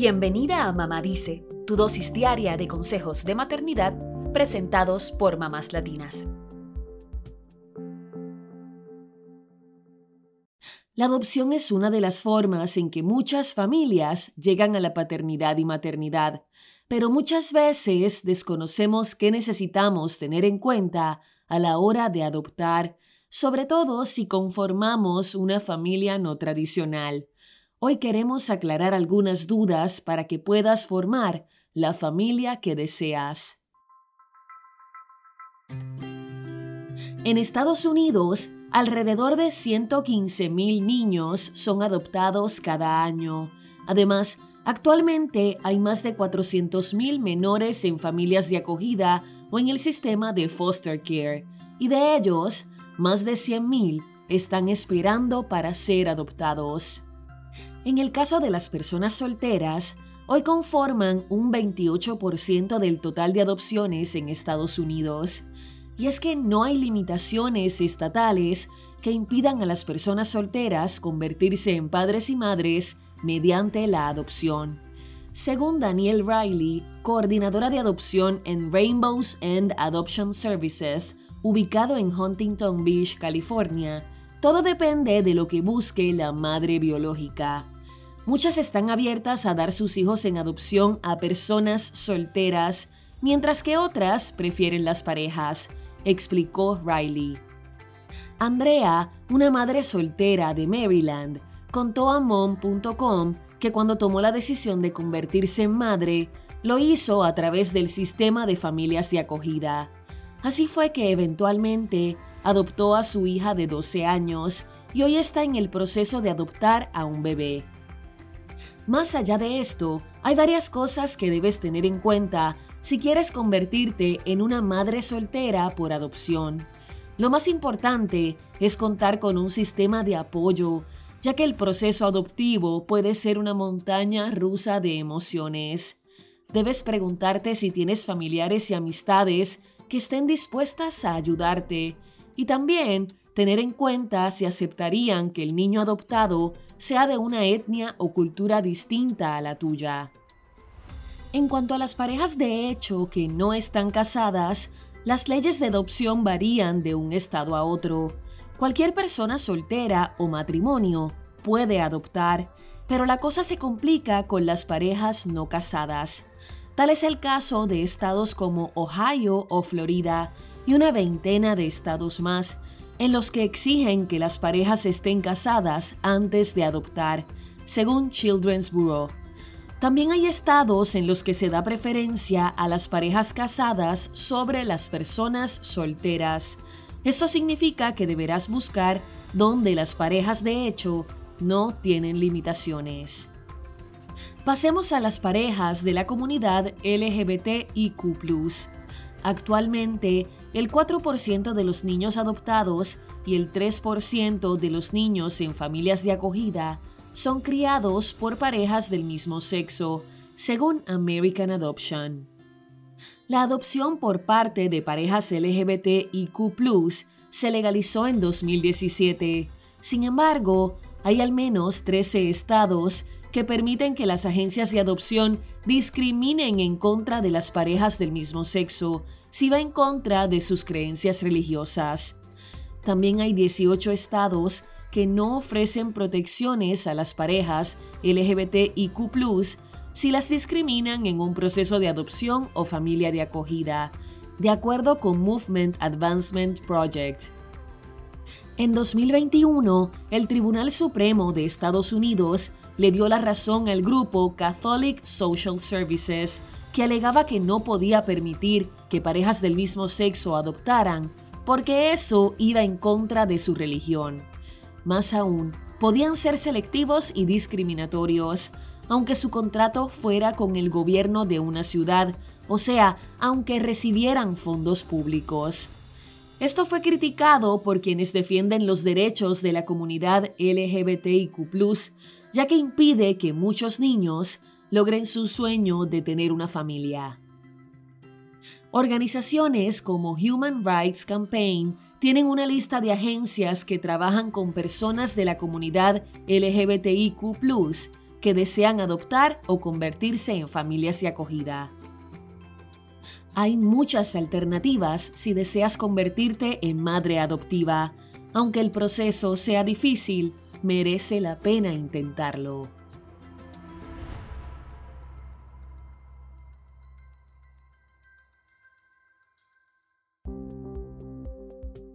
Bienvenida a Mamá Dice, tu dosis diaria de consejos de maternidad presentados por mamás latinas. La adopción es una de las formas en que muchas familias llegan a la paternidad y maternidad, pero muchas veces desconocemos qué necesitamos tener en cuenta a la hora de adoptar, sobre todo si conformamos una familia no tradicional. Hoy queremos aclarar algunas dudas para que puedas formar la familia que deseas. En Estados Unidos, alrededor de 115.000 niños son adoptados cada año. Además, actualmente hay más de 400.000 menores en familias de acogida o en el sistema de foster care, y de ellos, más de 100.000 están esperando para ser adoptados. En el caso de las personas solteras, hoy conforman un 28% del total de adopciones en Estados Unidos. Y es que no hay limitaciones estatales que impidan a las personas solteras convertirse en padres y madres mediante la adopción. Según Danielle Riley, coordinadora de adopción en Rainbows End Adoption Services, ubicado en Huntington Beach, California, todo depende de lo que busque la madre biológica. Muchas están abiertas a dar sus hijos en adopción a personas solteras, mientras que otras prefieren las parejas, explicó Riley. Andrea, una madre soltera de Maryland, contó a mom.com que cuando tomó la decisión de convertirse en madre, lo hizo a través del sistema de familias de acogida. Así fue que eventualmente adoptó a su hija de 12 años y hoy está en el proceso de adoptar a un bebé. Más allá de esto, hay varias cosas que debes tener en cuenta si quieres convertirte en una madre soltera por adopción. Lo más importante es contar con un sistema de apoyo, ya que el proceso adoptivo puede ser una montaña rusa de emociones. Debes preguntarte si tienes familiares y amistades que estén dispuestas a ayudarte y también tener en cuenta si aceptarían que el niño adoptado sea de una etnia o cultura distinta a la tuya. En cuanto a las parejas de hecho que no están casadas, las leyes de adopción varían de un estado a otro. Cualquier persona soltera o matrimonio puede adoptar, pero la cosa se complica con las parejas no casadas. Tal es el caso de estados como Ohio o Florida, y una veintena de estados más en los que exigen que las parejas estén casadas antes de adoptar, según Children's Bureau. También hay estados en los que se da preferencia a las parejas casadas sobre las personas solteras. Esto significa que deberás buscar donde las parejas de hecho no tienen limitaciones. Pasemos a las parejas de la comunidad LGBTIQ. Actualmente, el 4% de los niños adoptados y el 3% de los niños en familias de acogida son criados por parejas del mismo sexo, según American Adoption. La adopción por parte de parejas LGBTIQ se legalizó en 2017. Sin embargo, hay al menos 13 estados que permiten que las agencias de adopción discriminen en contra de las parejas del mismo sexo si va en contra de sus creencias religiosas. También hay 18 estados que no ofrecen protecciones a las parejas LGBTIQ si las discriminan en un proceso de adopción o familia de acogida, de acuerdo con Movement Advancement Project. En 2021, el Tribunal Supremo de Estados Unidos le dio la razón al grupo Catholic Social Services, que alegaba que no podía permitir que parejas del mismo sexo adoptaran, porque eso iba en contra de su religión. Más aún, podían ser selectivos y discriminatorios, aunque su contrato fuera con el gobierno de una ciudad, o sea, aunque recibieran fondos públicos. Esto fue criticado por quienes defienden los derechos de la comunidad LGBTIQ, ya que impide que muchos niños logren su sueño de tener una familia. Organizaciones como Human Rights Campaign tienen una lista de agencias que trabajan con personas de la comunidad LGBTIQ que desean adoptar o convertirse en familias de acogida. Hay muchas alternativas si deseas convertirte en madre adoptiva. Aunque el proceso sea difícil, merece la pena intentarlo.